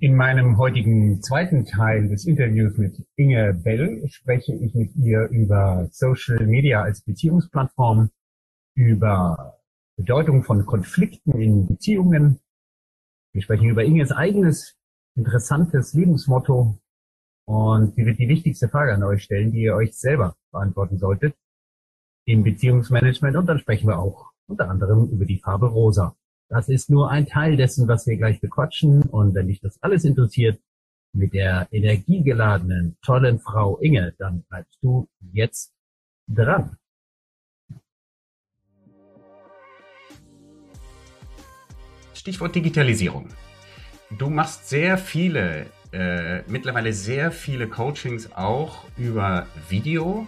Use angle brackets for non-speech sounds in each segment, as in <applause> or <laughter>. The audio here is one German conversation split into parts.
In meinem heutigen zweiten Teil des Interviews mit Inge Bell spreche ich mit ihr über Social Media als Beziehungsplattform, über Bedeutung von Konflikten in Beziehungen. Wir sprechen über Inges eigenes interessantes Lebensmotto und sie wird die wichtigste Frage an euch stellen, die ihr euch selber beantworten solltet im Beziehungsmanagement und dann sprechen wir auch unter anderem über die Farbe rosa. Das ist nur ein Teil dessen, was wir gleich bequatschen. Und wenn dich das alles interessiert, mit der energiegeladenen, tollen Frau Inge, dann bleibst du jetzt dran. Stichwort Digitalisierung. Du machst sehr viele, äh, mittlerweile sehr viele Coachings auch über Video.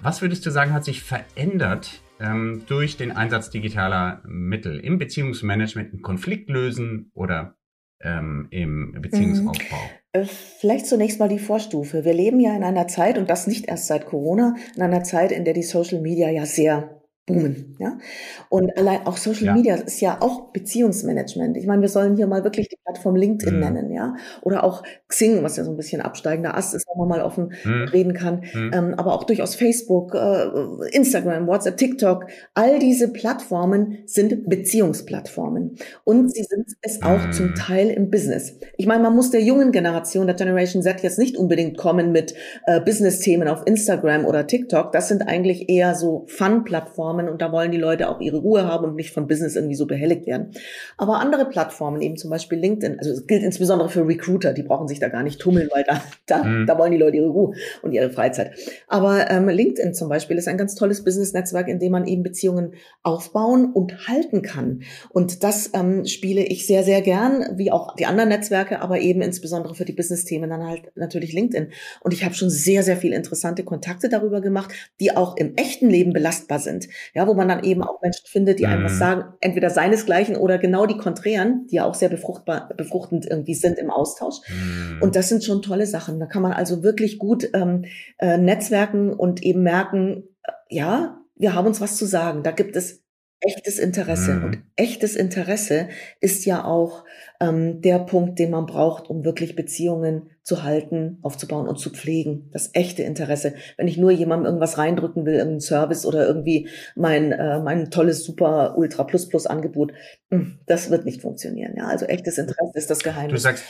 Was würdest du sagen, hat sich verändert ähm, durch den Einsatz digitaler Mittel im Beziehungsmanagement, im Konfliktlösen oder ähm, im Beziehungsaufbau? Mhm. Äh, vielleicht zunächst mal die Vorstufe. Wir leben ja in einer Zeit, und das nicht erst seit Corona, in einer Zeit, in der die Social Media ja sehr boomen. Ja? Und allein auch Social ja. Media ist ja auch Beziehungsmanagement. Ich meine, wir sollen hier mal wirklich die Plattform LinkedIn mhm. nennen, ja. Oder auch Xing, was ja so ein bisschen absteigender Ast ist, wenn man mal offen mhm. reden kann. Mhm. Ähm, aber auch durchaus Facebook, äh, Instagram, WhatsApp, TikTok. All diese Plattformen sind Beziehungsplattformen. Und sie sind es auch zum mhm. Teil im Business. Ich meine, man muss der jungen Generation, der Generation Z jetzt nicht unbedingt kommen mit äh, Business-Themen auf Instagram oder TikTok. Das sind eigentlich eher so Fun-Plattformen Plattformen und da wollen die Leute auch ihre Ruhe haben und nicht von Business irgendwie so behelligt werden. Aber andere Plattformen, eben zum Beispiel LinkedIn, also es gilt insbesondere für Recruiter, die brauchen sich da gar nicht tummeln, weil da, da, mhm. da wollen die Leute ihre Ruhe und ihre Freizeit. Aber ähm, LinkedIn zum Beispiel ist ein ganz tolles Business-Netzwerk, in dem man eben Beziehungen aufbauen und halten kann. Und das ähm, spiele ich sehr, sehr gern, wie auch die anderen Netzwerke, aber eben insbesondere für die Business-Themen dann halt natürlich LinkedIn. Und ich habe schon sehr, sehr viele interessante Kontakte darüber gemacht, die auch im echten Leben belastbar sind ja, wo man dann eben auch Menschen findet, die mhm. einfach sagen, entweder seinesgleichen oder genau die Konträren, die ja auch sehr befruchtbar, befruchtend irgendwie sind im Austausch. Mhm. Und das sind schon tolle Sachen. Da kann man also wirklich gut ähm, äh, netzwerken und eben merken, äh, ja, wir haben uns was zu sagen. Da gibt es echtes Interesse. Mhm. Und echtes Interesse ist ja auch ähm, der Punkt, den man braucht, um wirklich Beziehungen zu halten, aufzubauen und zu pflegen. Das echte Interesse. Wenn ich nur jemandem irgendwas reindrücken will, irgendeinen Service oder irgendwie mein, äh, mein tolles, super, ultra plus plus Angebot, hm, das wird nicht funktionieren. Ja, also echtes Interesse ist das Geheimnis. Du sagst,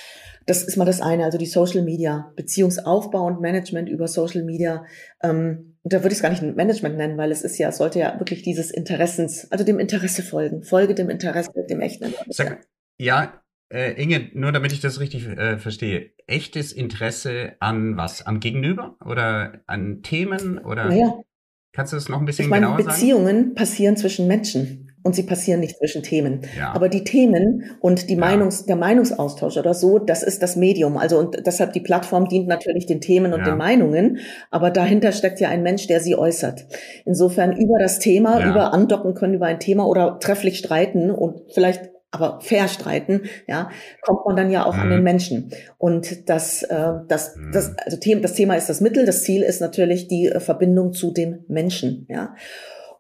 das ist mal das eine, also die Social Media, Beziehungsaufbau und Management über Social Media. Ähm, und da würde ich es gar nicht Management nennen, weil es ist ja, es sollte ja wirklich dieses Interessens, also dem Interesse folgen. Folge dem Interesse, dem echten Interesse. Sag, ja, äh, Inge, nur damit ich das richtig äh, verstehe, echtes Interesse an was? Am Gegenüber oder an Themen oder? Naja. Kannst du das noch ein bisschen ich meine, genauer Beziehungen sagen? Beziehungen passieren zwischen Menschen und sie passieren nicht zwischen Themen. Ja. Aber die Themen und die Meinungs, ja. der Meinungsaustausch oder so, das ist das Medium. Also und deshalb die Plattform dient natürlich den Themen und ja. den Meinungen, aber dahinter steckt ja ein Mensch, der sie äußert. Insofern über das Thema, über andocken können über ein Thema oder trefflich streiten und vielleicht aber fair streiten, ja, kommt man dann ja auch mhm. an den mhm. Menschen. Und das, äh, das, mhm. das, also Thema, das Thema ist das Mittel, das Ziel ist natürlich die äh, Verbindung zu dem Menschen, ja.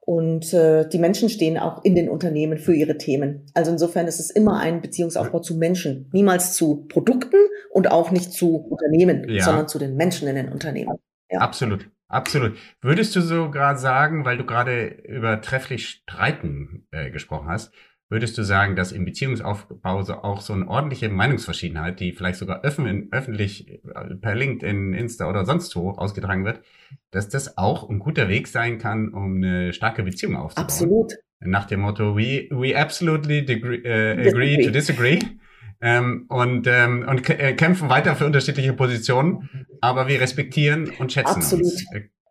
Und äh, die Menschen stehen auch in den Unternehmen für ihre Themen. Also insofern ist es immer ein Beziehungsaufbau zu Menschen, niemals zu Produkten und auch nicht zu Unternehmen, ja. sondern zu den Menschen in den Unternehmen. Ja. Absolut. Absolut. Würdest du so gerade sagen, weil du gerade über trefflich Streiten äh, gesprochen hast, Würdest du sagen, dass im Beziehungsaufbau so auch so eine ordentliche Meinungsverschiedenheit, die vielleicht sogar öffentlich äh, per LinkedIn, Insta oder sonst wo ausgetragen wird, dass das auch ein guter Weg sein kann, um eine starke Beziehung aufzubauen? Absolut. Nach dem Motto, we, we absolutely degree, uh, agree to disagree. Ähm, und, ähm, und äh, kämpfen weiter für unterschiedliche Positionen, aber wir respektieren und schätzen Absolut. uns.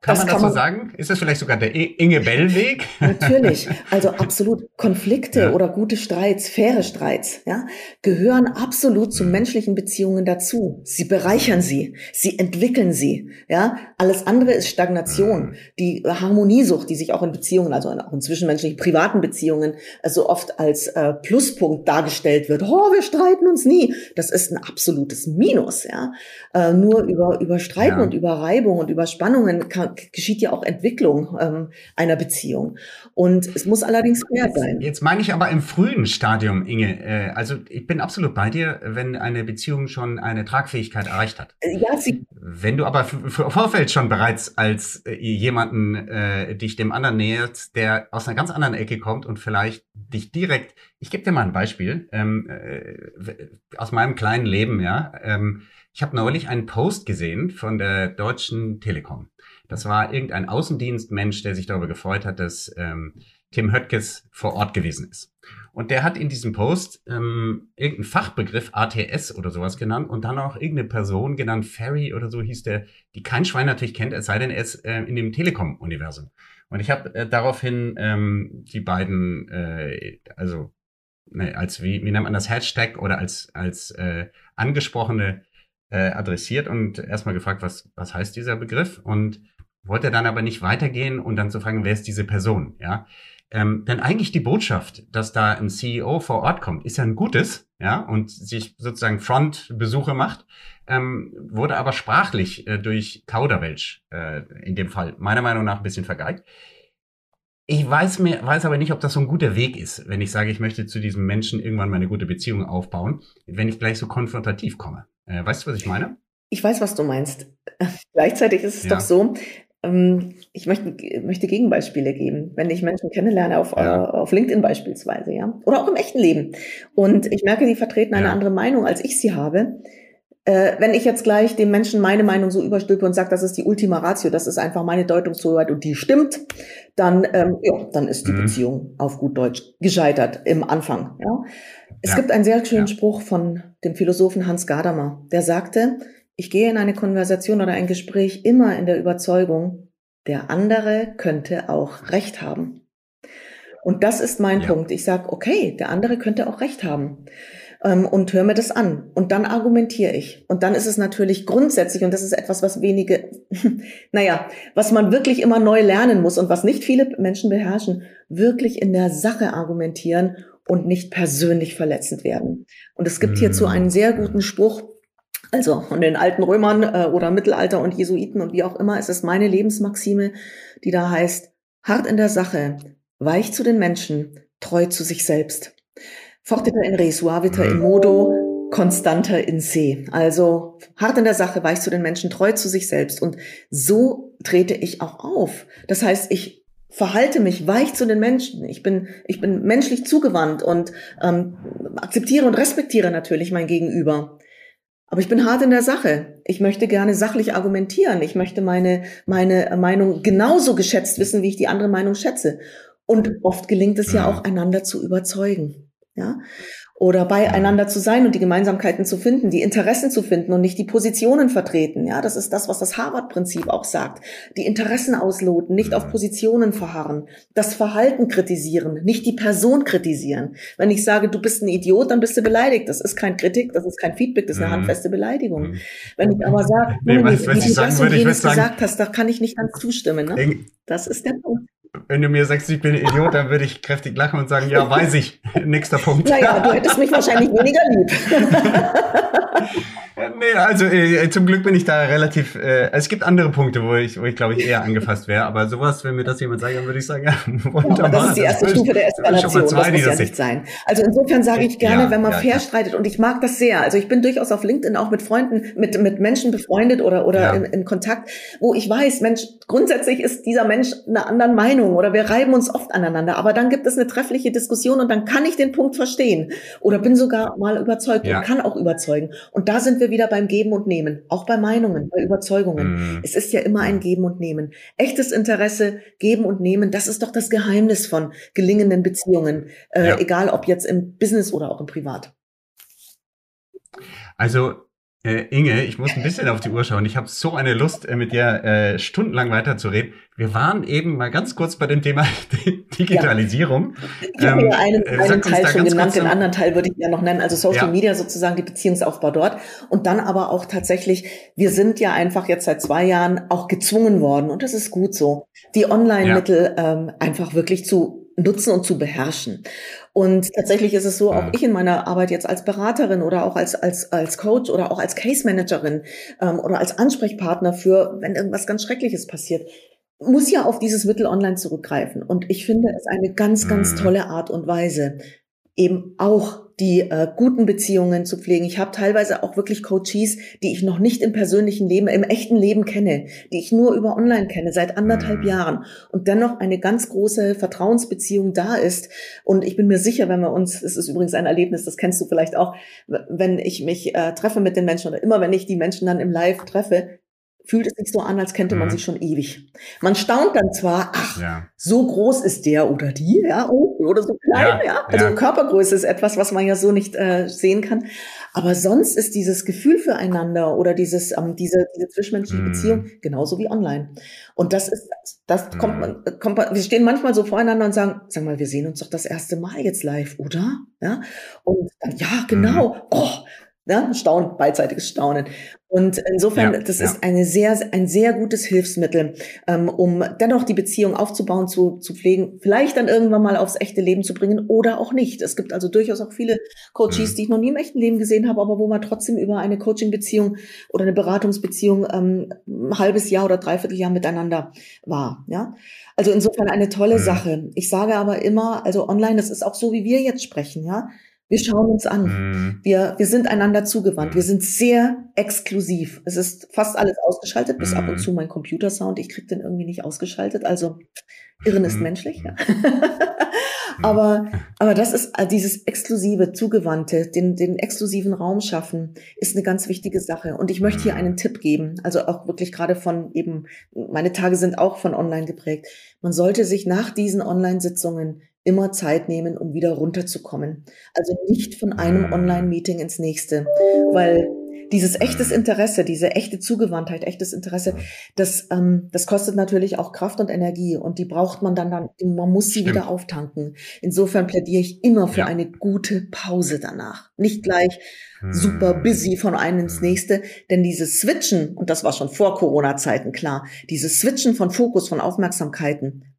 Kann das man das so sagen? Ist das vielleicht sogar der Inge Bell-Weg? <laughs> Natürlich. Also <laughs> absolut. Konflikte ja. oder gute Streits, faire Streits, ja, gehören absolut zu menschlichen Beziehungen dazu. Sie bereichern sie. Sie entwickeln sie. Ja, alles andere ist Stagnation. Die Harmoniesucht, die sich auch in Beziehungen, also auch in zwischenmenschlichen privaten Beziehungen, äh, so oft als äh, Pluspunkt dargestellt wird. Oh, wir streiten uns nie. Das ist ein absolutes Minus, ja. Äh, nur über, über Streiten ja. und über Reibung und über Spannungen kann, geschieht ja auch Entwicklung ähm, einer Beziehung. Und es muss allerdings fair sein. Jetzt meine ich aber im frühen Stadium, Inge. Äh, also ich bin absolut bei dir, wenn eine Beziehung schon eine Tragfähigkeit erreicht hat. Äh, ja, sie wenn du aber im Vorfeld schon bereits als äh, jemanden äh, dich dem anderen nähert, der aus einer ganz anderen Ecke kommt und vielleicht dich direkt, ich gebe dir mal ein Beispiel ähm, äh, aus meinem kleinen Leben, ja. Ähm, ich habe neulich einen Post gesehen von der Deutschen Telekom. Das war irgendein Außendienstmensch, der sich darüber gefreut hat, dass ähm, Tim Höttges vor Ort gewesen ist. Und der hat in diesem Post ähm, irgendeinen Fachbegriff ATS oder sowas genannt und dann auch irgendeine Person genannt, Ferry oder so hieß der, die kein Schwein natürlich kennt, es sei denn, er ist äh, in dem Telekom-Universum. Und ich habe äh, daraufhin ähm, die beiden, äh, also ne, als wie, wie nennt man das Hashtag oder als als äh, angesprochene äh, adressiert und erstmal gefragt, was, was heißt dieser Begriff und wollte dann aber nicht weitergehen und dann zu fragen, wer ist diese Person, ja. Ähm, denn eigentlich die Botschaft, dass da ein CEO vor Ort kommt, ist ja ein gutes, ja, und sich sozusagen Frontbesuche macht, ähm, wurde aber sprachlich äh, durch Kauderwelsch äh, in dem Fall meiner Meinung nach ein bisschen vergeigt. Ich weiß mir, weiß aber nicht, ob das so ein guter Weg ist, wenn ich sage, ich möchte zu diesem Menschen irgendwann meine gute Beziehung aufbauen, wenn ich gleich so konfrontativ komme. Äh, weißt du, was ich meine? Ich weiß, was du meinst. <laughs> Gleichzeitig ist es ja. doch so, ähm, ich möchte, möchte Gegenbeispiele geben, wenn ich Menschen kennenlerne auf, ja. auf LinkedIn beispielsweise, ja, oder auch im echten Leben. Und ich merke, die vertreten eine ja. andere Meinung, als ich sie habe. Äh, wenn ich jetzt gleich dem Menschen meine Meinung so überstülpe und sage, das ist die Ultima Ratio, das ist einfach meine Deutung und die stimmt, dann, ähm, ja, dann ist die mhm. Beziehung auf gut Deutsch gescheitert im Anfang. Ja. Es ja. gibt einen sehr schönen ja. Spruch von dem Philosophen Hans Gadamer, der sagte, ich gehe in eine Konversation oder ein Gespräch immer in der Überzeugung, der andere könnte auch Recht haben. Und das ist mein. Punkt. Ich sage, okay, der andere könnte auch Recht haben ähm, und höre mir das an. Und dann argumentiere ich. Und dann ist es natürlich grundsätzlich, und das ist etwas, was wenige, <laughs> naja, was man wirklich immer neu lernen muss und was nicht viele Menschen beherrschen, wirklich in der Sache argumentieren und nicht persönlich verletzend werden. Und es gibt hierzu einen sehr guten Spruch, also von den alten Römern äh, oder Mittelalter und Jesuiten und wie auch immer, es ist meine Lebensmaxime, die da heißt, hart in der Sache, weich zu den Menschen, treu zu sich selbst. Fortiter in re, suaviter in modo, constanter in se. Also hart in der Sache, weich zu den Menschen, treu zu sich selbst. Und so trete ich auch auf. Das heißt, ich verhalte mich weich zu den Menschen. Ich bin, ich bin menschlich zugewandt und ähm, akzeptiere und respektiere natürlich mein Gegenüber. Aber ich bin hart in der Sache. Ich möchte gerne sachlich argumentieren. Ich möchte meine, meine Meinung genauso geschätzt wissen, wie ich die andere Meinung schätze. Und oft gelingt es ja auch, einander zu überzeugen ja, oder beieinander zu sein und die Gemeinsamkeiten zu finden, die Interessen zu finden und nicht die Positionen vertreten. Ja, das ist das, was das Harvard-Prinzip auch sagt. Die Interessen ausloten, nicht auf Positionen verharren, das Verhalten kritisieren, nicht die Person kritisieren. Wenn ich sage, du bist ein Idiot, dann bist du beleidigt. Das ist kein Kritik, das ist kein Feedback, das ist eine mhm. handfeste Beleidigung. Mhm. Wenn ich aber sage, nee, wie, wie du das und jenes gesagt hast, da kann ich nicht ganz zustimmen. Ne? Das ist der Punkt wenn du mir sagst, ich bin ein Idiot, dann würde ich kräftig lachen und sagen, ja, weiß ich. <laughs> Nächster Punkt. Naja, du hättest mich wahrscheinlich weniger lieb. <laughs> nee, also äh, zum Glück bin ich da relativ. Äh, es gibt andere Punkte, wo ich, wo ich glaube ich eher angefasst wäre. Aber sowas, wenn mir das jemand sagt, dann würde ich sagen, ja, wunderbar. Ja, das ist die erste das Stufe der Eskalation. Zwei, das muss ja nicht sein. Also insofern sage ich gerne, ja, wenn man ja, fair streitet, und ich mag das sehr. Also ich bin durchaus auf LinkedIn auch mit Freunden, mit mit Menschen befreundet oder oder in, in Kontakt, wo ich weiß, Mensch, grundsätzlich ist dieser Mensch einer anderen Meinung oder wir reiben uns oft aneinander. Aber dann gibt es eine treffliche Diskussion und dann kann ich den Punkt verstehen oder bin sogar mal überzeugt und kann auch überzeugen. Und da sind wir wieder beim Geben und Nehmen, auch bei Meinungen, bei Überzeugungen. Mhm. Es ist ja immer ein Geben und Nehmen. Echtes Interesse, Geben und Nehmen, das ist doch das Geheimnis von gelingenden Beziehungen, äh, ja. egal ob jetzt im Business oder auch im Privat. Also äh, Inge, ich muss ein bisschen auf die Uhr schauen. Ich habe so eine Lust, äh, mit dir äh, stundenlang weiterzureden. Wir waren eben mal ganz kurz bei dem Thema <laughs> Digitalisierung. Ja. Ich habe ähm, ja einen, äh, einen Teil schon genannt, den anderen Teil würde ich ja noch nennen. Also Social ja. Media sozusagen, die Beziehungsaufbau dort. Und dann aber auch tatsächlich, wir sind ja einfach jetzt seit zwei Jahren auch gezwungen worden, und das ist gut so, die Online-Mittel ja. ähm, einfach wirklich zu nutzen und zu beherrschen. Und tatsächlich ist es so, auch ich in meiner Arbeit jetzt als Beraterin oder auch als, als, als Coach oder auch als Case Managerin ähm, oder als Ansprechpartner für, wenn irgendwas ganz Schreckliches passiert, muss ja auf dieses Mittel online zurückgreifen. Und ich finde es eine ganz, ganz mhm. tolle Art und Weise, eben auch die äh, guten Beziehungen zu pflegen. Ich habe teilweise auch wirklich Coaches, die ich noch nicht im persönlichen Leben, im echten Leben kenne, die ich nur über online kenne, seit anderthalb mhm. Jahren und dennoch eine ganz große Vertrauensbeziehung da ist. Und ich bin mir sicher, wenn wir uns, es ist übrigens ein Erlebnis, das kennst du vielleicht auch, wenn ich mich äh, treffe mit den Menschen oder immer wenn ich die Menschen dann im Live treffe, fühlt es sich so an, als kennte man mhm. sich schon ewig. Man staunt dann zwar, ach, ja. so groß ist der oder die, ja, oder so klein, ja. ja. Also ja. Körpergröße ist etwas, was man ja so nicht äh, sehen kann. Aber sonst ist dieses Gefühl füreinander oder dieses, ähm, diese, diese zwischenmenschliche mhm. Beziehung genauso wie online. Und das ist, das mhm. kommt man, kommt man, wir stehen manchmal so voreinander und sagen, sag mal, wir sehen uns doch das erste Mal jetzt live, oder? Ja. Und dann, ja, genau. Mhm. Oh, ja, Staunen, beidseitiges Staunen. Und insofern, ja, das ja. ist eine sehr, ein sehr gutes Hilfsmittel, ähm, um dennoch die Beziehung aufzubauen, zu, zu pflegen, vielleicht dann irgendwann mal aufs echte Leben zu bringen oder auch nicht. Es gibt also durchaus auch viele Coaches, mhm. die ich noch nie im echten Leben gesehen habe, aber wo man trotzdem über eine Coaching-Beziehung oder eine Beratungsbeziehung ähm, ein halbes Jahr oder dreiviertel Jahr miteinander war. Ja, also insofern eine tolle mhm. Sache. Ich sage aber immer, also online, das ist auch so, wie wir jetzt sprechen. Ja, wir schauen uns an. Mhm. Wir, wir sind einander zugewandt. Mhm. Wir sind sehr exklusiv. Es ist fast alles ausgeschaltet, bis mhm. ab und mhm. zu mein Computersound. Ich krieg den irgendwie nicht ausgeschaltet. Also Irren ist mhm. menschlich. Ja. Mhm. <laughs> aber, aber das ist äh, dieses exklusive, zugewandte, den, den exklusiven Raum schaffen, ist eine ganz wichtige Sache. Und ich möchte hier einen Tipp geben. Also auch wirklich gerade von eben, meine Tage sind auch von online geprägt. Man sollte sich nach diesen Online-Sitzungen immer Zeit nehmen, um wieder runterzukommen. Also nicht von einem mhm. Online-Meeting ins nächste, weil dieses echtes Interesse, diese echte Zugewandtheit, echtes Interesse, das, ähm, das kostet natürlich auch Kraft und Energie und die braucht man dann, dann man muss sie Stimmt. wieder auftanken. Insofern plädiere ich immer für ja. eine gute Pause danach. Nicht gleich super mhm. busy von einem ins mhm. nächste, denn dieses Switchen, und das war schon vor Corona-Zeiten klar, dieses Switchen von Fokus, von Aufmerksamkeiten,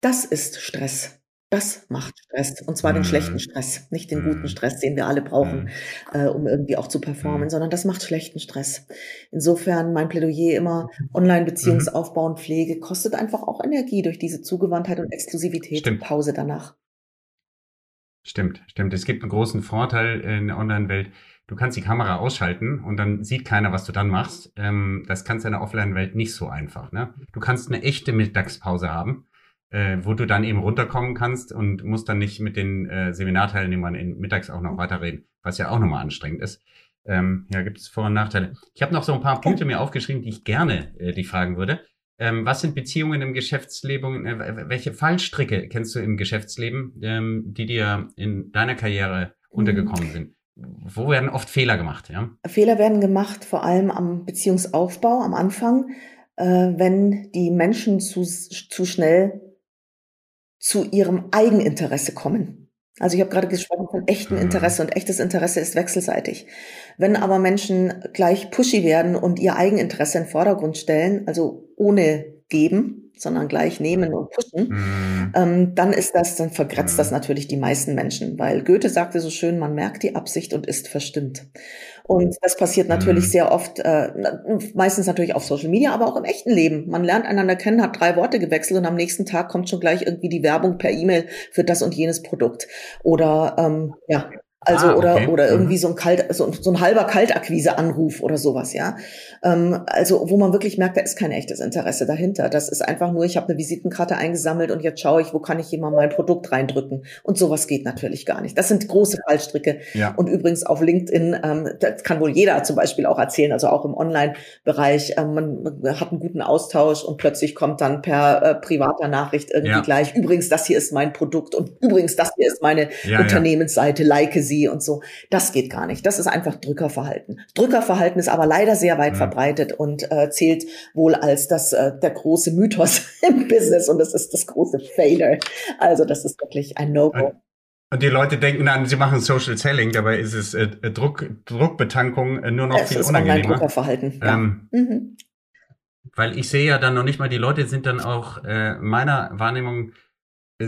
das ist Stress. Das macht Stress. Und zwar mhm. den schlechten Stress, nicht den guten mhm. Stress, den wir alle brauchen, mhm. äh, um irgendwie auch zu performen, mhm. sondern das macht schlechten Stress. Insofern mein Plädoyer immer, Online-Beziehungsaufbau und Pflege kostet einfach auch Energie durch diese Zugewandtheit und Exklusivität stimmt. und Pause danach. Stimmt, stimmt. Es gibt einen großen Vorteil in der Online-Welt. Du kannst die Kamera ausschalten und dann sieht keiner, was du dann machst. Ähm, das kannst du in der Offline-Welt nicht so einfach. Ne? Du kannst eine echte Mittagspause haben äh, wo du dann eben runterkommen kannst und musst dann nicht mit den äh, Seminarteilnehmern in, mittags auch noch weiterreden, was ja auch nochmal anstrengend ist. Ähm, ja, gibt es Vor- und Nachteile. Ich habe noch so ein paar Punkte mir aufgeschrieben, die ich gerne äh, dich fragen würde. Ähm, was sind Beziehungen im Geschäftsleben? Äh, welche Fallstricke kennst du im Geschäftsleben, ähm, die dir in deiner Karriere untergekommen sind? Wo werden oft Fehler gemacht? Ja? Fehler werden gemacht, vor allem am Beziehungsaufbau, am Anfang, äh, wenn die Menschen zu, zu schnell zu ihrem Eigeninteresse kommen. Also ich habe gerade gesprochen von echtem mhm. Interesse und echtes Interesse ist wechselseitig. Wenn aber Menschen gleich pushy werden und ihr Eigeninteresse in den Vordergrund stellen, also ohne geben, sondern gleich nehmen und pushen, mhm. ähm, dann ist das, dann vergrätzt mhm. das natürlich die meisten Menschen, weil Goethe sagte so schön, man merkt die Absicht und ist verstimmt. Und das passiert natürlich mhm. sehr oft, äh, meistens natürlich auf Social Media, aber auch im echten Leben. Man lernt einander kennen, hat drei Worte gewechselt und am nächsten Tag kommt schon gleich irgendwie die Werbung per E-Mail für das und jenes Produkt. Oder ähm, ja, also ah, okay. oder oder mhm. irgendwie so ein kalt so, so ein halber Kaltakquise-Anruf oder sowas, ja. Ähm, also wo man wirklich merkt, da ist kein echtes Interesse dahinter. Das ist einfach nur, ich habe eine Visitenkarte eingesammelt und jetzt schaue ich, wo kann ich jemand mein Produkt reindrücken. Und sowas geht natürlich gar nicht. Das sind große Fallstricke. Ja. Und übrigens auf LinkedIn, ähm, das kann wohl jeder zum Beispiel auch erzählen, also auch im Online-Bereich, ähm, man hat einen guten Austausch und plötzlich kommt dann per äh, privater Nachricht irgendwie ja. gleich, übrigens, das hier ist mein Produkt und übrigens, das hier ist meine ja, Unternehmensseite, like sie sie und so. Das geht gar nicht. Das ist einfach Drückerverhalten. Drückerverhalten ist aber leider sehr weit mhm. verbreitet und äh, zählt wohl als das äh, der große Mythos <laughs> im Business und das ist das große Failure. Also das ist wirklich ein No-Go. Und die Leute denken dann, sie machen Social Selling, dabei ist es äh, Druck, Druckbetankung äh, nur noch es viel ist unangenehmer. Druckerverhalten. Ja. Ähm, mhm. Weil ich sehe ja dann noch nicht mal, die Leute sind dann auch äh, meiner Wahrnehmung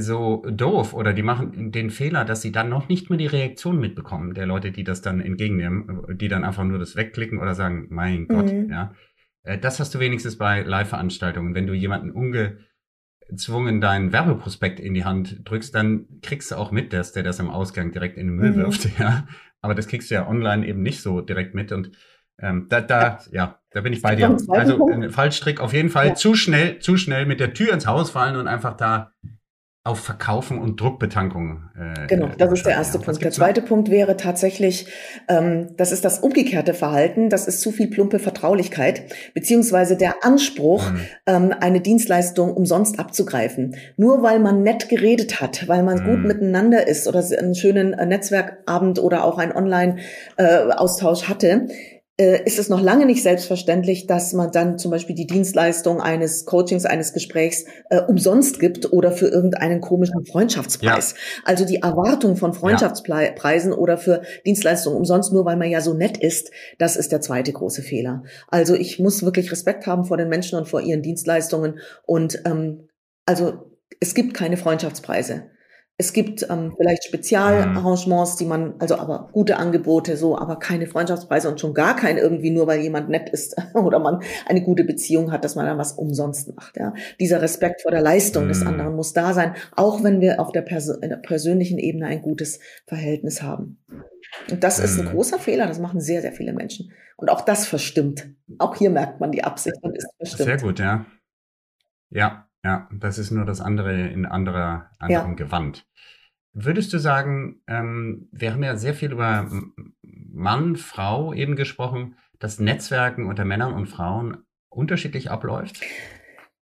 so doof oder die machen den Fehler, dass sie dann noch nicht mehr die Reaktion mitbekommen der Leute, die das dann entgegennehmen, die dann einfach nur das wegklicken oder sagen, mein Gott, mhm. ja. Äh, das hast du wenigstens bei Live-Veranstaltungen. Wenn du jemanden ungezwungen deinen Werbeprospekt in die Hand drückst, dann kriegst du auch mit, dass der das am Ausgang direkt in den Müll mhm. wirft, <laughs> ja. Aber das kriegst du ja online eben nicht so direkt mit und ähm, da, da, ja. ja. da bin ich bei dir. Also ein Fallstrick auf jeden Fall. Ja. Zu schnell, zu schnell mit der Tür ins Haus fallen und einfach da auf Verkaufen und Druckbetankung. Äh, genau, das ist der erste Punkt. Der zweite noch? Punkt wäre tatsächlich, ähm, das ist das umgekehrte Verhalten, das ist zu viel plumpe Vertraulichkeit, beziehungsweise der Anspruch, mhm. ähm, eine Dienstleistung umsonst abzugreifen. Nur weil man nett geredet hat, weil man mhm. gut miteinander ist oder einen schönen äh, Netzwerkabend oder auch einen Online-Austausch äh, hatte, äh, ist es noch lange nicht selbstverständlich, dass man dann zum Beispiel die Dienstleistung eines Coachings, eines Gesprächs äh, umsonst gibt oder für irgendeinen komischen Freundschaftspreis. Ja. Also die Erwartung von Freundschaftspreisen ja. oder für Dienstleistungen umsonst, nur weil man ja so nett ist, das ist der zweite große Fehler. Also ich muss wirklich Respekt haben vor den Menschen und vor ihren Dienstleistungen und ähm, also es gibt keine Freundschaftspreise. Es gibt ähm, vielleicht Spezialarrangements, die man, also aber gute Angebote, so, aber keine Freundschaftspreise und schon gar kein irgendwie nur, weil jemand nett ist <laughs> oder man eine gute Beziehung hat, dass man dann was umsonst macht. Ja, dieser Respekt vor der Leistung mhm. des anderen muss da sein, auch wenn wir auf der, Pers der persönlichen Ebene ein gutes Verhältnis haben. Und das mhm. ist ein mhm. großer Fehler. Das machen sehr, sehr viele Menschen. Und auch das verstimmt. Auch hier merkt man die Absicht und ist verstimmt. Sehr gut, ja. Ja, ja, das ist nur das andere in anderer, anderem ja. Gewand. Würdest du sagen, ähm, wir haben ja sehr viel über Mann, Frau eben gesprochen, dass Netzwerken unter Männern und Frauen unterschiedlich abläuft?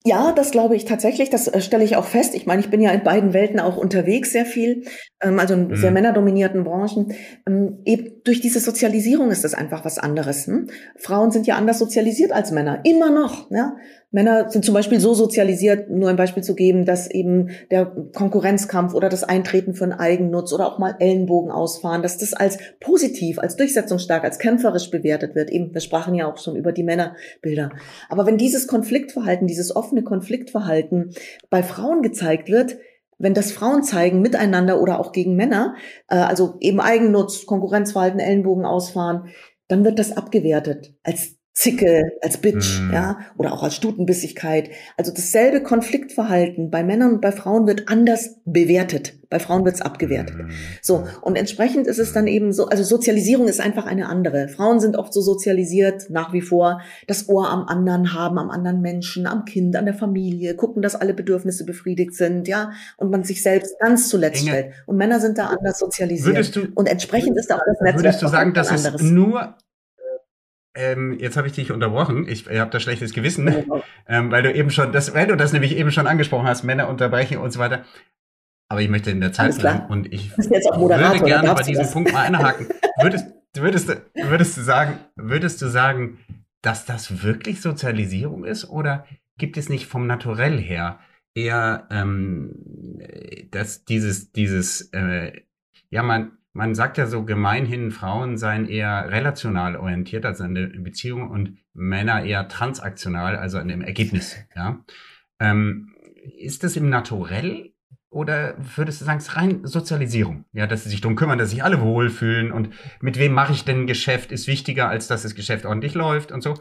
Ja, das glaube ich tatsächlich. Das äh, stelle ich auch fest. Ich meine, ich bin ja in beiden Welten auch unterwegs sehr viel, ähm, also in mhm. sehr männerdominierten Branchen. Ähm, eben durch diese Sozialisierung ist das einfach was anderes. Hm? Frauen sind ja anders sozialisiert als Männer, immer noch. Ja? Männer sind zum Beispiel so sozialisiert, nur ein Beispiel zu geben, dass eben der Konkurrenzkampf oder das Eintreten für einen Eigennutz oder auch mal Ellenbogen ausfahren, dass das als positiv, als durchsetzungsstark, als kämpferisch bewertet wird. Eben, wir sprachen ja auch schon über die Männerbilder. Aber wenn dieses Konfliktverhalten, dieses offene Konfliktverhalten bei Frauen gezeigt wird, wenn das Frauen zeigen miteinander oder auch gegen Männer, äh, also eben Eigennutz, Konkurrenzverhalten, Ellenbogen ausfahren, dann wird das abgewertet als Zicke, als Bitch, mm. ja, oder auch als Stutenbissigkeit. Also dasselbe Konfliktverhalten bei Männern und bei Frauen wird anders bewertet. Bei Frauen wird es abgewertet. Mm. So, und entsprechend ist es dann eben so, also Sozialisierung ist einfach eine andere. Frauen sind oft so sozialisiert, nach wie vor, das Ohr am anderen haben, am anderen Menschen, am Kind, an der Familie, gucken, dass alle Bedürfnisse befriedigt sind, ja, und man sich selbst ganz zuletzt Inge, stellt. Und Männer sind da anders sozialisiert. Du, und entsprechend ist auch das Netzwerk. Würdest du sagen, dass es nur ähm, jetzt habe ich dich unterbrochen. Ich, ich habe da schlechtes Gewissen, <laughs> ähm, weil du eben schon, das, weil du das nämlich eben schon angesprochen hast, Männer unterbrechen und so weiter. Aber ich möchte in der Zeit bleiben und ich würde gerne bei diesem Punkt mal einhaken. <laughs> Würdest, würdest, würdest du sagen, würdest du sagen, dass das wirklich Sozialisierung ist oder gibt es nicht vom Naturell her eher ähm, dass dieses dieses äh, ja man man sagt ja so gemeinhin, Frauen seien eher relational orientiert, also in der Beziehung, und Männer eher transaktional, also in dem Ergebnis. <laughs> Ja? Ähm, ist das im Naturell oder würdest du sagen, es ist rein Sozialisierung? Ja, dass sie sich darum kümmern, dass sich alle wohlfühlen und mit wem mache ich denn ein Geschäft ist wichtiger, als dass das Geschäft ordentlich läuft und so.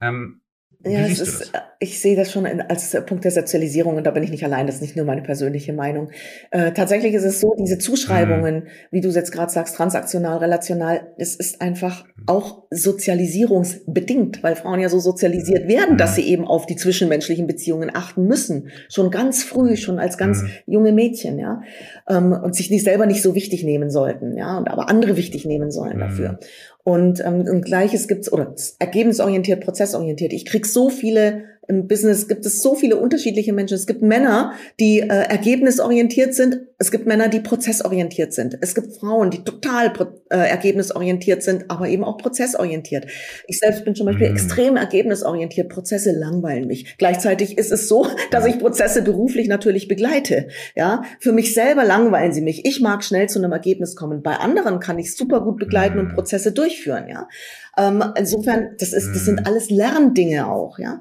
Ähm, ja, es ist, ich sehe das schon als Punkt der Sozialisierung und da bin ich nicht allein, das ist nicht nur meine persönliche Meinung. Äh, tatsächlich ist es so, diese Zuschreibungen, mhm. wie du jetzt gerade sagst, transaktional, relational, es ist einfach auch sozialisierungsbedingt, weil Frauen ja so sozialisiert werden, mhm. dass sie eben auf die zwischenmenschlichen Beziehungen achten müssen. Schon ganz früh, schon als ganz mhm. junge Mädchen, ja. Ähm, und sich nicht selber nicht so wichtig nehmen sollten, ja, und aber andere wichtig nehmen sollen dafür. Und, ähm, und gleiches gibt's oder ergebnisorientiert, prozessorientiert. Ich krieg so viele im Business gibt es so viele unterschiedliche Menschen. Es gibt Männer, die äh, ergebnisorientiert sind. Es gibt Männer, die prozessorientiert sind. Es gibt Frauen, die total äh, ergebnisorientiert sind, aber eben auch prozessorientiert. Ich selbst bin zum Beispiel mhm. extrem ergebnisorientiert. Prozesse langweilen mich. Gleichzeitig ist es so, <laughs> dass ich Prozesse beruflich natürlich begleite. Ja, für mich selber langweilen sie mich. Ich mag schnell zu einem Ergebnis kommen. Bei anderen kann ich super gut begleiten mhm. und Prozesse durchführen. Ja, ähm, insofern, das ist, das sind mhm. alles Lerndinge auch. Ja.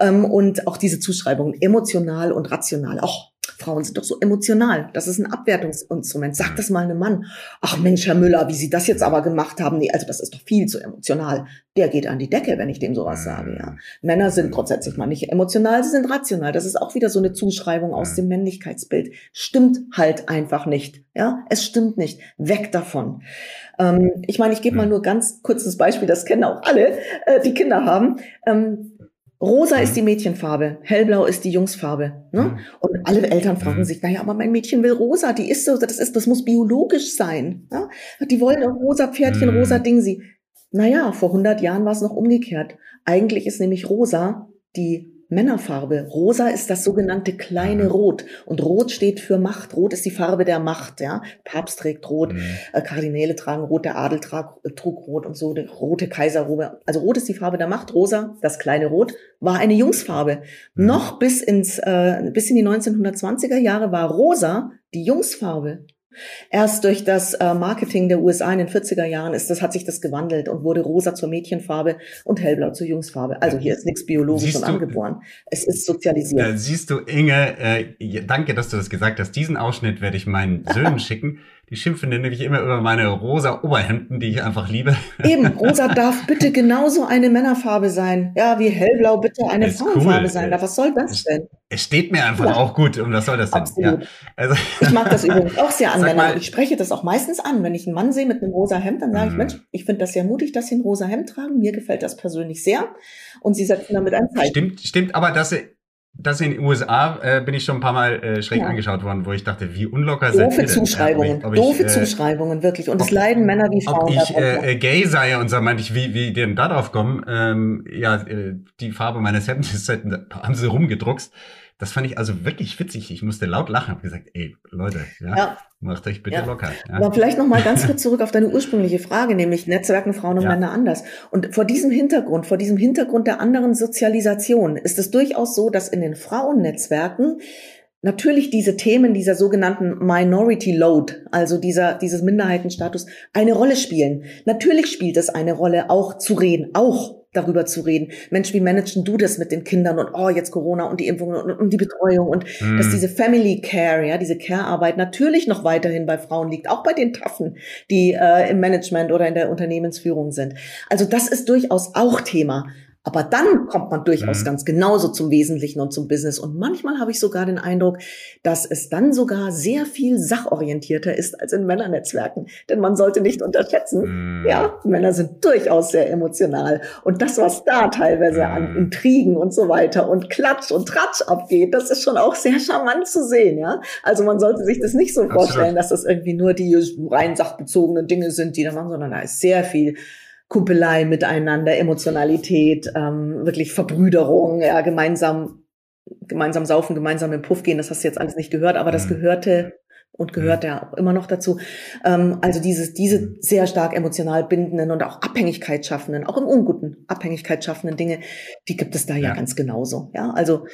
Ähm, und auch diese Zuschreibungen emotional und rational. Auch Frauen sind doch so emotional. Das ist ein Abwertungsinstrument. Sag das mal einem Mann. Ach Mensch, Herr Müller, wie Sie das jetzt aber gemacht haben. Nee, also das ist doch viel zu emotional. Der geht an die Decke, wenn ich dem sowas sage, ja. Männer sind grundsätzlich mal nicht emotional, sie sind rational. Das ist auch wieder so eine Zuschreibung aus dem Männlichkeitsbild. Stimmt halt einfach nicht. Ja, es stimmt nicht. Weg davon. Ähm, ich meine, ich gebe mal nur ganz kurzes Beispiel, das kennen auch alle, äh, die Kinder haben. Ähm, Rosa mhm. ist die Mädchenfarbe, hellblau ist die Jungsfarbe. Ne? Mhm. Und alle Eltern fragen mhm. sich, naja, aber mein Mädchen will rosa, die ist so, das ist, das muss biologisch sein. Ja? Die wollen auch rosa Pferdchen, mhm. rosa Dingsi. Naja, vor 100 Jahren war es noch umgekehrt. Eigentlich ist nämlich rosa die Männerfarbe. Rosa ist das sogenannte kleine Rot. Und Rot steht für Macht. Rot ist die Farbe der Macht. Ja? Papst trägt Rot, mhm. äh, Kardinäle tragen Rot, der Adel trag, äh, trug Rot und so, der rote Kaiserrobe. Also Rot ist die Farbe der Macht. Rosa, das kleine Rot, war eine Jungsfarbe. Mhm. Noch bis ins äh, bis in die 1920er Jahre war Rosa die Jungsfarbe. Erst durch das äh, Marketing der USA in den 40er Jahren ist das, hat sich das gewandelt und wurde rosa zur Mädchenfarbe und hellblau zur Jungsfarbe. Also hier ist nichts biologisch und angeboren. Es ist sozialisiert. Äh, siehst du, Inge, äh, danke, dass du das gesagt hast. Diesen Ausschnitt werde ich meinen Söhnen schicken. Die schimpfen nämlich immer über meine rosa Oberhemden, die ich einfach liebe. <laughs> Eben, rosa darf bitte genauso eine Männerfarbe sein. Ja, wie hellblau bitte eine Frauenfarbe cool. sein. Da, was soll das denn? Es steht mir einfach ja. auch gut. Und was soll das denn? Absolut. Ja. Also, <laughs> ich mag das übrigens auch sehr an Männern. Ich spreche das auch meistens an. Wenn ich einen Mann sehe mit einem rosa Hemd, dann sage ich, mhm. Mensch, ich finde das sehr mutig, dass sie ein rosa Hemd tragen. Mir gefällt das persönlich sehr. Und sie setzen damit ein Zeichen. Stimmt, stimmt, aber dass sie das in den USA äh, bin ich schon ein paar Mal äh, schräg ja. angeschaut worden, wo ich dachte, wie unlocker Doofe sind Zuschreibungen, ja, ob ich, ob doofe ich, äh, Zuschreibungen, wirklich. Und es leiden Männer wie Frauen. Ob ich äh, gay sei und so meinte ich, wie, wie denn da drauf kommen? Ähm, ja, äh, die Farbe meines Hemdes <laughs> haben sie rumgedruckst. Das fand ich also wirklich witzig. Ich musste laut lachen, habe gesagt, ey, Leute, ja, ja. macht euch bitte ja. locker. Ja. Aber vielleicht noch mal ganz kurz zurück auf deine ursprüngliche Frage, nämlich Netzwerken Frauen und Männer anders. Und vor diesem Hintergrund, vor diesem Hintergrund der anderen Sozialisation, ist es durchaus so, dass in den Frauennetzwerken natürlich diese Themen dieser sogenannten Minority Load, also dieser, dieses Minderheitenstatus, eine Rolle spielen. Natürlich spielt es eine Rolle, auch zu reden, auch darüber zu reden. Mensch, wie managen du das mit den Kindern und oh, jetzt Corona und die Impfungen und, und die Betreuung und mm. dass diese Family Care, ja, diese Care-Arbeit natürlich noch weiterhin bei Frauen liegt, auch bei den Taffen, die äh, im Management oder in der Unternehmensführung sind. Also das ist durchaus auch Thema. Aber dann kommt man durchaus mhm. ganz genauso zum Wesentlichen und zum Business. Und manchmal habe ich sogar den Eindruck, dass es dann sogar sehr viel sachorientierter ist als in Männernetzwerken. Denn man sollte nicht unterschätzen, mhm. ja, Männer sind durchaus sehr emotional. Und das, was da teilweise mhm. an Intrigen und so weiter und Klatsch und Tratsch abgeht, das ist schon auch sehr charmant zu sehen, ja. Also man sollte sich das nicht so Absolut. vorstellen, dass das irgendwie nur die rein sachbezogenen Dinge sind, die da machen, sondern da ist sehr viel Kumpelei miteinander, Emotionalität, ähm, wirklich Verbrüderung, ja, gemeinsam, gemeinsam saufen, gemeinsam im Puff gehen, das hast du jetzt alles nicht gehört, aber das mhm. gehörte und gehört mhm. ja auch immer noch dazu. Ähm, also dieses, diese sehr stark emotional bindenden und auch Abhängigkeit schaffenden, auch im Unguten Abhängigkeit schaffenden Dinge, die gibt es da ja, ja ganz genauso. Ja, also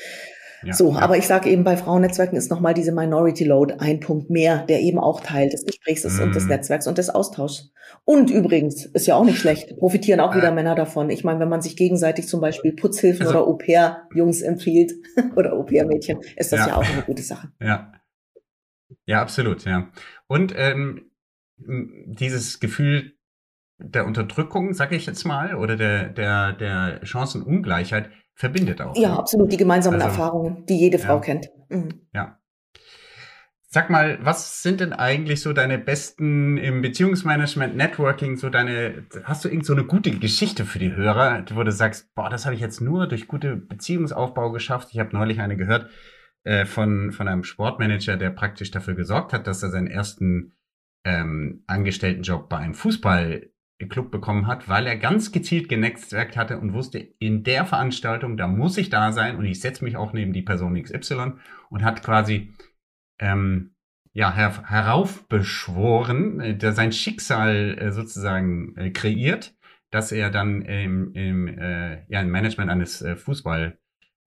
ja, so, ja. aber ich sage eben, bei Frauennetzwerken ist nochmal diese Minority Load ein Punkt mehr, der eben auch Teil des Gesprächs ist mm. und des mhm. Netzwerks und des Austauschs. Und übrigens, ist ja auch nicht schlecht, profitieren auch wieder Männer davon. Ich meine, wenn man sich gegenseitig zum Beispiel Putzhilfen also, oder Au-pair-Jungs empfiehlt <laughs> oder Au-pair-Mädchen, ist das ja. ja auch eine gute Sache. Ja. Ja, absolut, ja. Und ähm, dieses Gefühl der Unterdrückung, sage ich jetzt mal, oder der, der, der Chancenungleichheit, verbindet auch. Ja, ne? absolut. Die gemeinsamen also, Erfahrungen, die jede Frau ja. kennt. Mhm. Ja. Sag mal, was sind denn eigentlich so deine besten im Beziehungsmanagement, Networking, so deine, hast du irgend so eine gute Geschichte für die Hörer, wo du sagst, boah, das habe ich jetzt nur durch gute Beziehungsaufbau geschafft. Ich habe neulich eine gehört äh, von, von einem Sportmanager, der praktisch dafür gesorgt hat, dass er seinen ersten ähm, Angestelltenjob bei einem Fußball Club bekommen hat, weil er ganz gezielt genetzwerkt hatte und wusste, in der Veranstaltung, da muss ich da sein und ich setze mich auch neben die Person XY und hat quasi ähm, ja, her heraufbeschworen, äh, sein Schicksal äh, sozusagen äh, kreiert, dass er dann im, im, äh, ja, im Management eines äh, Fußball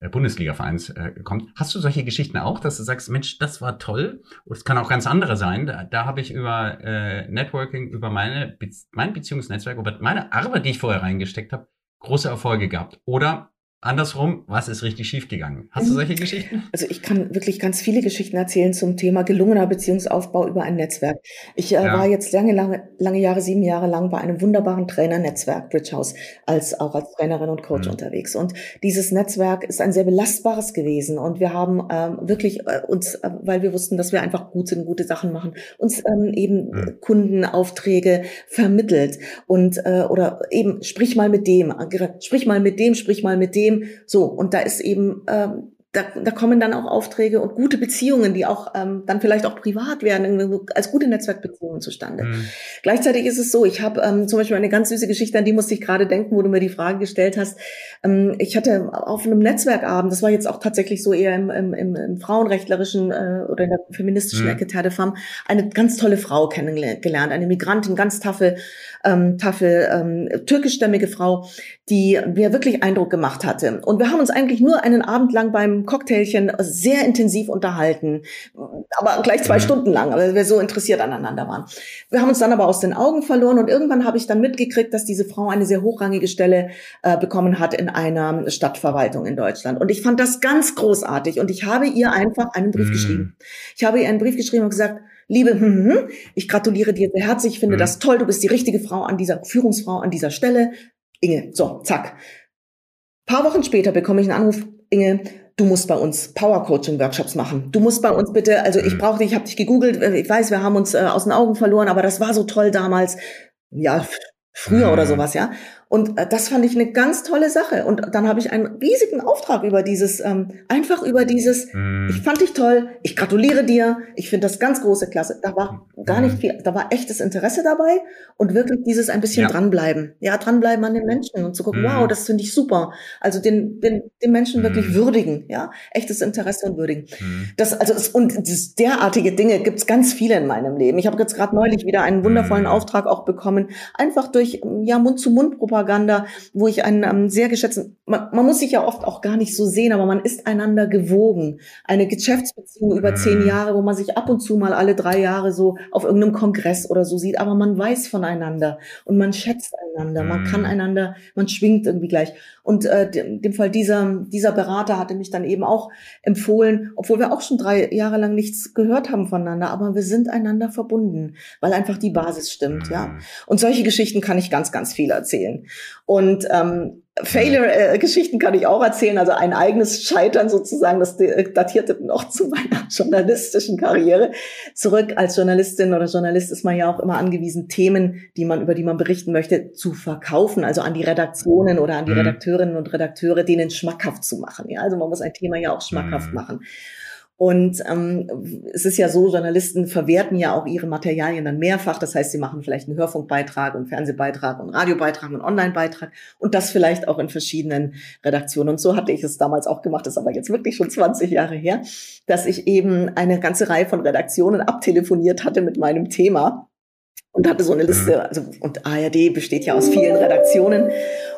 Bundesliga-Vereins äh, kommt. Hast du solche Geschichten auch, dass du sagst, Mensch, das war toll? Und es kann auch ganz andere sein. Da, da habe ich über äh, Networking, über meine Be mein Beziehungsnetzwerk, über meine Arbeit, die ich vorher reingesteckt habe, große Erfolge gehabt. Oder andersrum, was ist richtig schiefgegangen? Hast du solche Geschichten? Also ich kann wirklich ganz viele Geschichten erzählen zum Thema gelungener Beziehungsaufbau über ein Netzwerk. Ich äh, ja. war jetzt lange, lange, lange Jahre, sieben Jahre lang bei einem wunderbaren Trainernetzwerk Bridge House, als auch als Trainerin und Coach mhm. unterwegs. Und dieses Netzwerk ist ein sehr belastbares gewesen. Und wir haben ähm, wirklich äh, uns, äh, weil wir wussten, dass wir einfach gut sind, gute Sachen machen, uns ähm, eben mhm. Kundenaufträge vermittelt und äh, oder eben sprich mal mit dem, sprich mal mit dem, sprich mal mit dem dem, so, und da ist eben ähm, da, da kommen dann auch Aufträge und gute Beziehungen, die auch ähm, dann vielleicht auch privat werden, als gute Netzwerkbeziehungen zustande. Mhm. Gleichzeitig ist es so, ich habe ähm, zum Beispiel eine ganz süße Geschichte, an die musste ich gerade denken, wo du mir die Frage gestellt hast. Ähm, ich hatte auf einem Netzwerkabend, das war jetzt auch tatsächlich so eher im, im, im, im frauenrechtlerischen äh, oder in der feministischen mhm. Ecke Terre de Femme, eine ganz tolle Frau kennengelernt, eine Migrantin, ganz taffe, ähm, taffe ähm, türkischstämmige Frau, die mir wirklich Eindruck gemacht hatte. Und wir haben uns eigentlich nur einen Abend lang beim Cocktailchen sehr intensiv unterhalten, aber gleich zwei mhm. Stunden lang, weil wir so interessiert aneinander waren. Wir haben uns dann aber aus den Augen verloren und irgendwann habe ich dann mitgekriegt, dass diese Frau eine sehr hochrangige Stelle äh, bekommen hat in einer Stadtverwaltung in Deutschland. Und ich fand das ganz großartig und ich habe ihr einfach einen Brief mhm. geschrieben. Ich habe ihr einen Brief geschrieben und gesagt, Liebe, hm, hm, hm, ich gratuliere dir sehr herzlich, ich finde mhm. das toll, du bist die richtige Frau an dieser Führungsfrau an dieser Stelle. Inge, so, zack. paar Wochen später bekomme ich einen Anruf, Inge, du musst bei uns Power Coaching Workshops machen. Du musst bei uns bitte, also ich mhm. brauche dich, ich habe dich gegoogelt, äh, ich weiß, wir haben uns äh, aus den Augen verloren, aber das war so toll damals. Ja, früher oder mhm. sowas, ja. Und äh, das fand ich eine ganz tolle Sache. Und dann habe ich einen riesigen Auftrag über dieses, ähm, einfach über dieses, mm. ich fand dich toll, ich gratuliere dir, ich finde das ganz große Klasse. Da war gar nicht mhm. viel, da war echtes Interesse dabei und wirklich dieses ein bisschen ja. dranbleiben. Ja, dranbleiben an den Menschen und zu gucken, mm. wow, das finde ich super. Also den, den, den Menschen mm. wirklich würdigen, ja, echtes Interesse und würdigen. Das, also, es, und das, derartige Dinge gibt's ganz viele in meinem Leben. Ich habe jetzt gerade neulich wieder einen wundervollen Auftrag auch bekommen, einfach durch, ja, Mund-zu-Mund-Propaganda Propaganda, wo ich einen ähm, sehr geschätzten, man, man, muss sich ja oft auch gar nicht so sehen, aber man ist einander gewogen. Eine Geschäftsbeziehung über zehn mhm. Jahre, wo man sich ab und zu mal alle drei Jahre so auf irgendeinem Kongress oder so sieht, aber man weiß voneinander und man schätzt einander, man kann mhm. einander, man schwingt irgendwie gleich. Und äh, in dem Fall dieser, dieser Berater hatte mich dann eben auch empfohlen, obwohl wir auch schon drei Jahre lang nichts gehört haben voneinander, aber wir sind einander verbunden, weil einfach die Basis stimmt, ja. Mhm. Und solche Geschichten kann ich ganz, ganz viel erzählen. Und ähm, Failure-Geschichten kann ich auch erzählen, also ein eigenes Scheitern sozusagen, das datierte noch <laughs> zu meiner journalistischen Karriere. Zurück als Journalistin oder Journalist ist man ja auch immer angewiesen, Themen, die man, über die man berichten möchte, zu verkaufen, also an die Redaktionen oder an die mhm. Redakteurinnen und Redakteure, denen schmackhaft zu machen. Ja, also man muss ein Thema ja auch schmackhaft mhm. machen. Und ähm, es ist ja so, Journalisten verwerten ja auch ihre Materialien dann mehrfach. Das heißt, sie machen vielleicht einen Hörfunkbeitrag und Fernsehbeitrag und Radiobeitrag und Onlinebeitrag und das vielleicht auch in verschiedenen Redaktionen. Und so hatte ich es damals auch gemacht, das ist aber jetzt wirklich schon 20 Jahre her, dass ich eben eine ganze Reihe von Redaktionen abtelefoniert hatte mit meinem Thema und hatte so eine Liste, mhm. also und ARD besteht ja aus vielen Redaktionen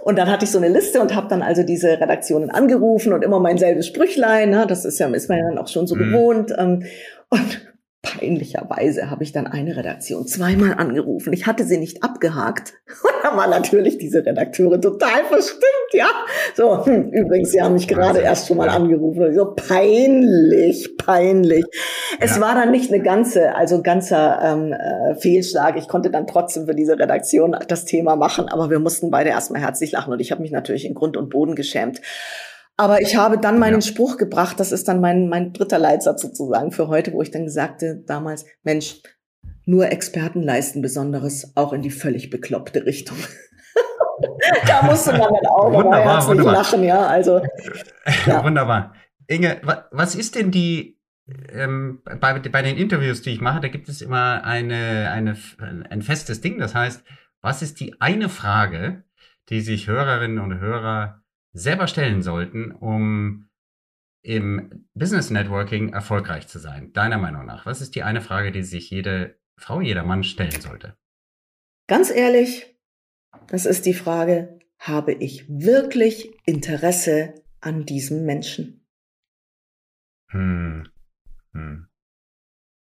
und dann hatte ich so eine Liste und habe dann also diese Redaktionen angerufen und immer mein selbes Sprüchlein, ne, das ist ja ist man ja dann auch schon so mhm. gewohnt ähm, und Peinlicherweise habe ich dann eine Redaktion zweimal angerufen. Ich hatte sie nicht abgehakt. <laughs> Und da war natürlich diese Redakteurin total verstimmt, ja. So, hm, übrigens, sie haben mich gerade erst schon mal angerufen. So peinlich, peinlich. Es ja. war dann nicht eine ganze, also ganzer ähm, äh, Fehlschlag. Ich konnte dann trotzdem für diese Redaktion das Thema machen, aber wir mussten beide erstmal herzlich lachen und ich habe mich natürlich in Grund und Boden geschämt. Aber ich habe dann meinen ja. Spruch gebracht, das ist dann mein, mein dritter Leitsatz sozusagen für heute, wo ich dann sagte damals, Mensch, nur Experten leisten Besonderes, auch in die völlig bekloppte Richtung. <laughs> da musste man dann auch wunderbar, wunderbar. lachen, ja. Also, <laughs> ja. Wunderbar. Inge, was ist denn die, ähm, bei, bei den Interviews, die ich mache, da gibt es immer eine, eine, ein festes Ding, das heißt, was ist die eine Frage, die sich Hörerinnen und Hörer selber stellen sollten, um im Business Networking erfolgreich zu sein? Deiner Meinung nach? Was ist die eine Frage, die sich jede Frau, jeder Mann stellen sollte? Ganz ehrlich, das ist die Frage, habe ich wirklich Interesse an diesem Menschen? Hm. Hm.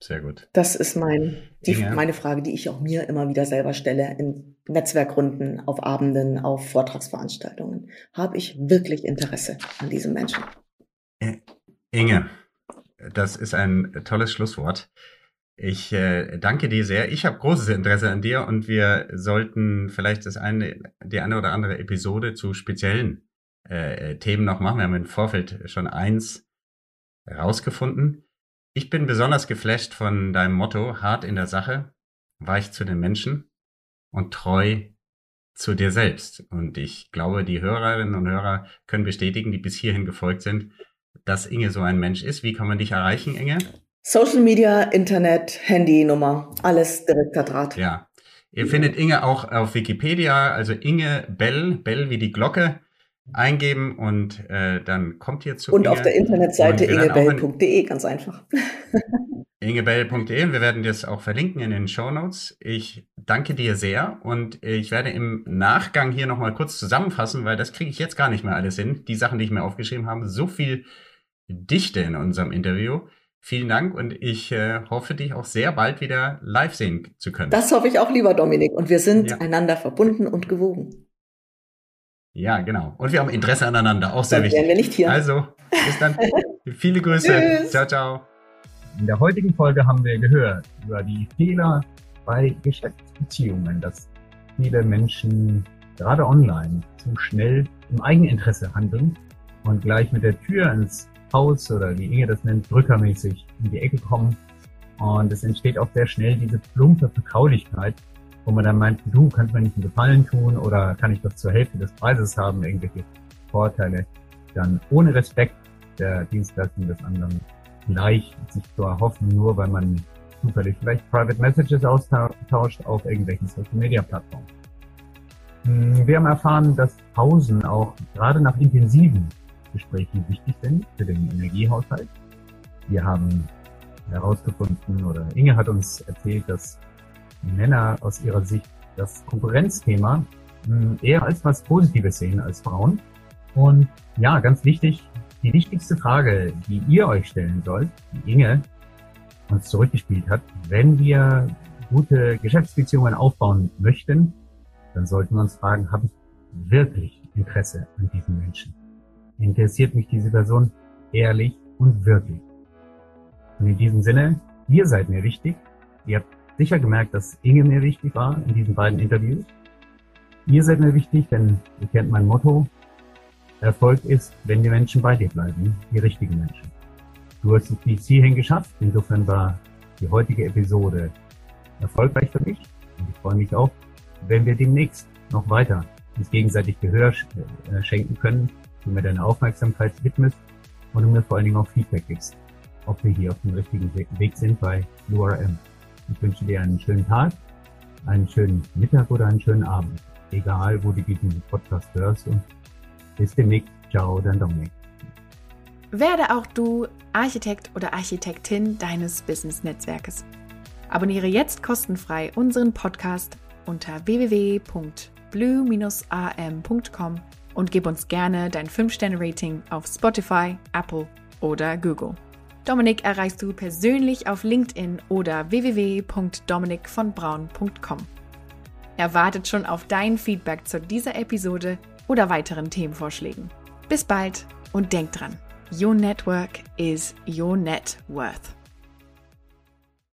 Sehr gut. Das ist mein, die, meine Frage, die ich auch mir immer wieder selber stelle in Netzwerkrunden, auf Abenden, auf Vortragsveranstaltungen. Habe ich wirklich Interesse an diesem Menschen? Äh, Inge, das ist ein tolles Schlusswort. Ich äh, danke dir sehr. Ich habe großes Interesse an dir und wir sollten vielleicht das eine, die eine oder andere Episode zu speziellen äh, Themen noch machen. Wir haben im Vorfeld schon eins rausgefunden. Ich bin besonders geflasht von deinem Motto, hart in der Sache, weich zu den Menschen und treu zu dir selbst. Und ich glaube, die Hörerinnen und Hörer können bestätigen, die bis hierhin gefolgt sind, dass Inge so ein Mensch ist. Wie kann man dich erreichen, Inge? Social Media, Internet, Handynummer, alles direkter Draht. Ja. Ihr findet Inge auch auf Wikipedia, also Inge Bell, Bell wie die Glocke eingeben und äh, dann kommt ihr zu Und Inge. auf der Internetseite ingebell.de, ganz einfach. <laughs> ingebell.de und wir werden das auch verlinken in den Show Notes. Ich danke dir sehr und ich werde im Nachgang hier nochmal kurz zusammenfassen, weil das kriege ich jetzt gar nicht mehr alles hin. Die Sachen, die ich mir aufgeschrieben habe, so viel Dichte in unserem Interview. Vielen Dank und ich äh, hoffe, dich auch sehr bald wieder live sehen zu können. Das hoffe ich auch, lieber Dominik. Und wir sind ja. einander verbunden und gewogen. Ja, genau. Und wir haben Interesse aneinander, auch sehr Dann wichtig. Wären wir nicht hier. Also, bis dann. <laughs> Viele Grüße. ciao, ciao. In der heutigen Folge haben wir gehört über die Fehler bei Geschäftsbeziehungen, dass viele Menschen gerade online zu schnell im Eigeninteresse handeln und gleich mit der Tür ins Haus oder wie Inge das nennt, drückermäßig in die Ecke kommen. Und es entsteht auch sehr schnell diese plumpe Vertraulichkeit, wo man dann meint, du kannst mir nicht einen Gefallen tun oder kann ich das zur Hälfte des Preises haben, irgendwelche Vorteile, dann ohne Respekt der Dienstleistung des anderen leicht sich zu erhoffen, nur weil man zufällig vielleicht Private Messages austauscht auf irgendwelchen Social Media Plattformen. Hm, wir haben erfahren, dass Pausen auch gerade nach intensiven Gesprächen wichtig sind für den Energiehaushalt. Wir haben herausgefunden oder Inge hat uns erzählt, dass Männer aus ihrer Sicht das Konkurrenzthema hm, eher als was Positives sehen als Frauen. Und ja, ganz wichtig, die wichtigste Frage, die ihr euch stellen sollt, die Inge uns zurückgespielt hat, wenn wir gute Geschäftsbeziehungen aufbauen möchten, dann sollten wir uns fragen, habe ich wirklich Interesse an diesen Menschen? Interessiert mich diese Person ehrlich und wirklich? Und in diesem Sinne, ihr seid mir wichtig. Ihr habt sicher gemerkt, dass Inge mir wichtig war in diesen beiden Interviews. Ihr seid mir wichtig, denn ihr kennt mein Motto. Erfolg ist, wenn die Menschen bei dir bleiben, die richtigen Menschen. Du hast es bis hierhin geschafft. Insofern war die heutige Episode erfolgreich für mich. Und ich freue mich auch, wenn wir demnächst noch weiter uns gegenseitig Gehör äh, schenken können, du mir deine Aufmerksamkeit widmest und du mir vor allen Dingen auch Feedback gibst, ob wir hier auf dem richtigen Weg sind bei URM. Ich wünsche dir einen schönen Tag, einen schönen Mittag oder einen schönen Abend. Egal, wo du diesen Podcast hörst und bis demnächst. Ciao, dein Dominik. Werde auch du Architekt oder Architektin deines Business-Netzwerkes. Abonniere jetzt kostenfrei unseren Podcast unter www.blue-am.com und gib uns gerne dein 5-Sterne-Rating auf Spotify, Apple oder Google. Dominik erreichst du persönlich auf LinkedIn oder www.dominikvonbraun.com. Er wartet schon auf dein Feedback zu dieser Episode oder weiteren Themenvorschlägen. Bis bald und denk dran, your network is your net worth.